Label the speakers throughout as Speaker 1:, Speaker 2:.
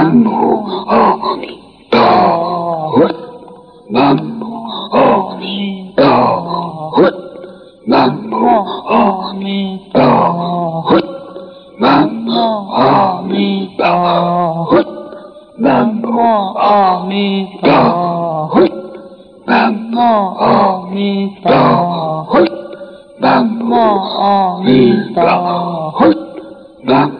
Speaker 1: ممنوع آمین ممنوع داود ممنوع داود ممنوع داود ممنوع داود ممنوع داود ممنوع آمین ممنوع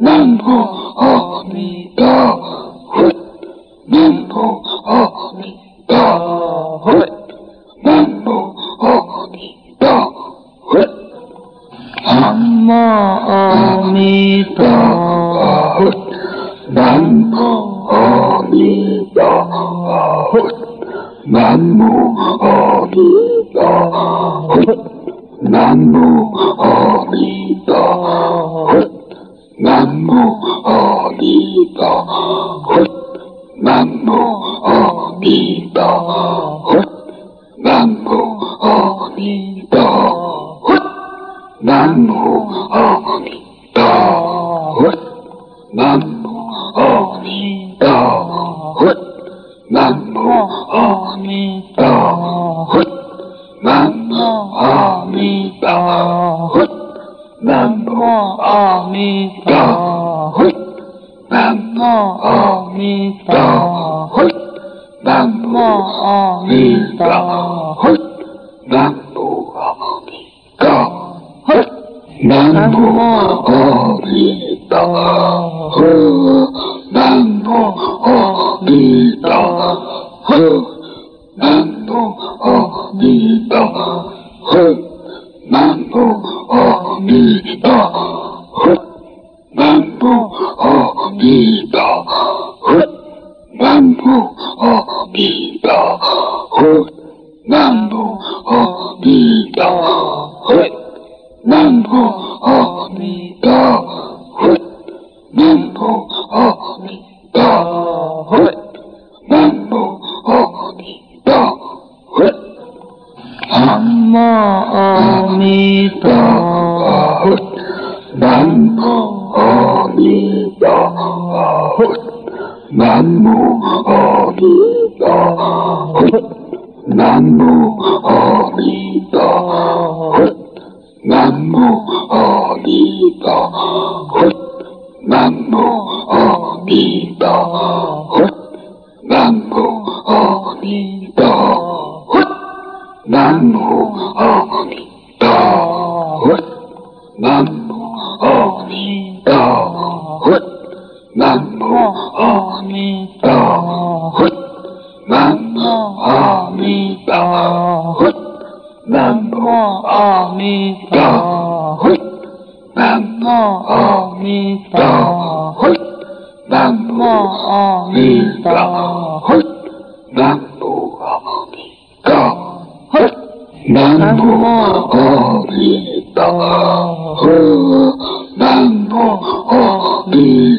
Speaker 1: 南无阿弥陀佛，南无阿弥陀佛，南无阿弥陀佛。南无阿弥陀佛，南无阿弥陀佛，南无阿弥陀佛，南无阿弥陀佛，آبی با خود من با Ga hut. Nambu آمیتا بود من آمیتا بود نمو آمیتا بود نمو آمیتا بود تا هول بامو آلی تا هول بامو قامبی تا هول نامو آلی
Speaker 2: تا هول نامو آلی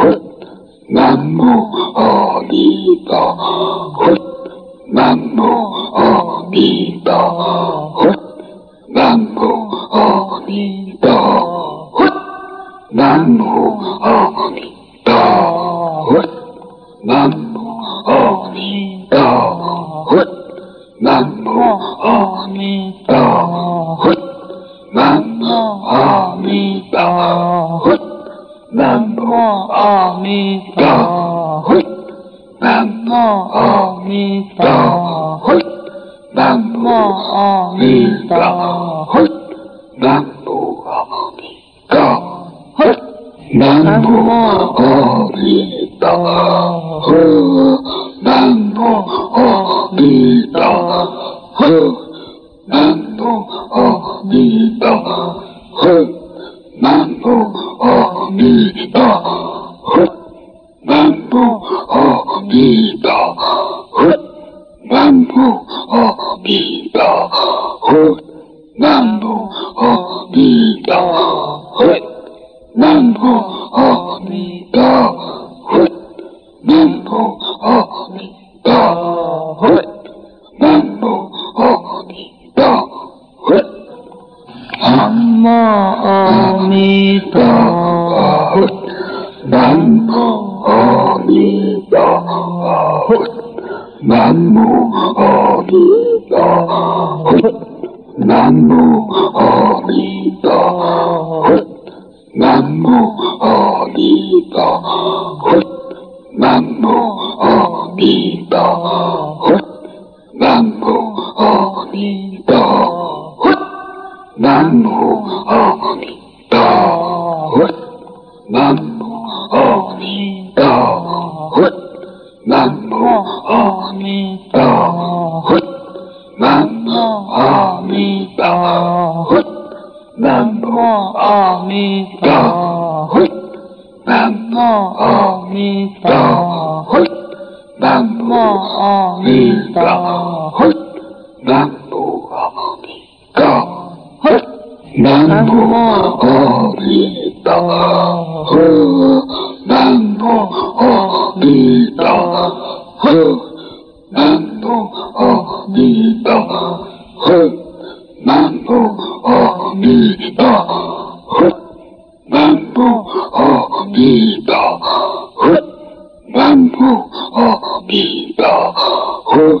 Speaker 1: خود ممنوع آبی با خود ممنوع آبی با خود ممنوع آبی با خود ممنوع آبی با خود ممنوع آبی با خود ممنوع آبی Nam Mô A Di Đà Phật Nam Mô A Di Đà Phật Nam Mô A Di Đà Phật Nam Mô A Di Đà Phật Nam Mô A Di Đà Phật Nam Mô A Di Đà Phật Nam Mô A Di Đà Phật Nam Mô Namah Amida. 남부 어디다 흐 남부 어디다 흐 남부 어디다 흐 남부 어디다 흐 남부 어디다 흐
Speaker 2: 남부 어디다 흐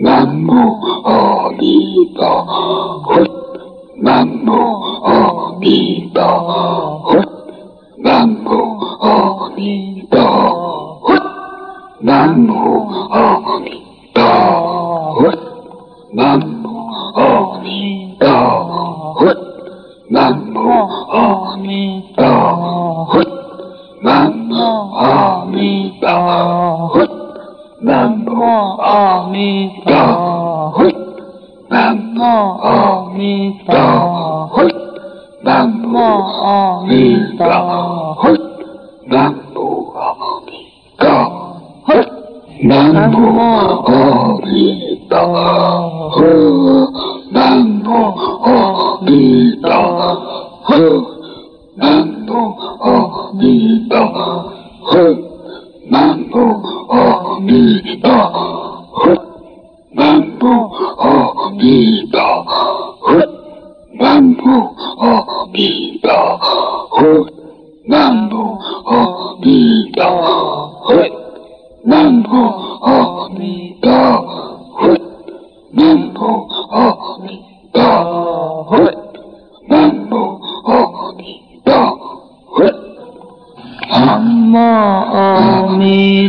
Speaker 1: ممو آبیبا خود ممو آبیبا خود ممو آبیبا خود ممو Nam Mô A Di Đà Phật Nam Mô A Di Đà Phật Nam Mô A Di Đà Phật Nam Mô A Di Đà Phật Nam Mô A Di Đà Phật Nam Mô A Di Đà Phật Nam Mô A Di Đà Phật Nam Mô あみばほまんぼほみばほまんぼほみばほまんぼほみばほまんぼほみばほまんぼほみ
Speaker 2: ばほま
Speaker 1: んぼほみばほまんぼほ
Speaker 2: みば
Speaker 1: ほ
Speaker 2: Amor, oh,
Speaker 1: me,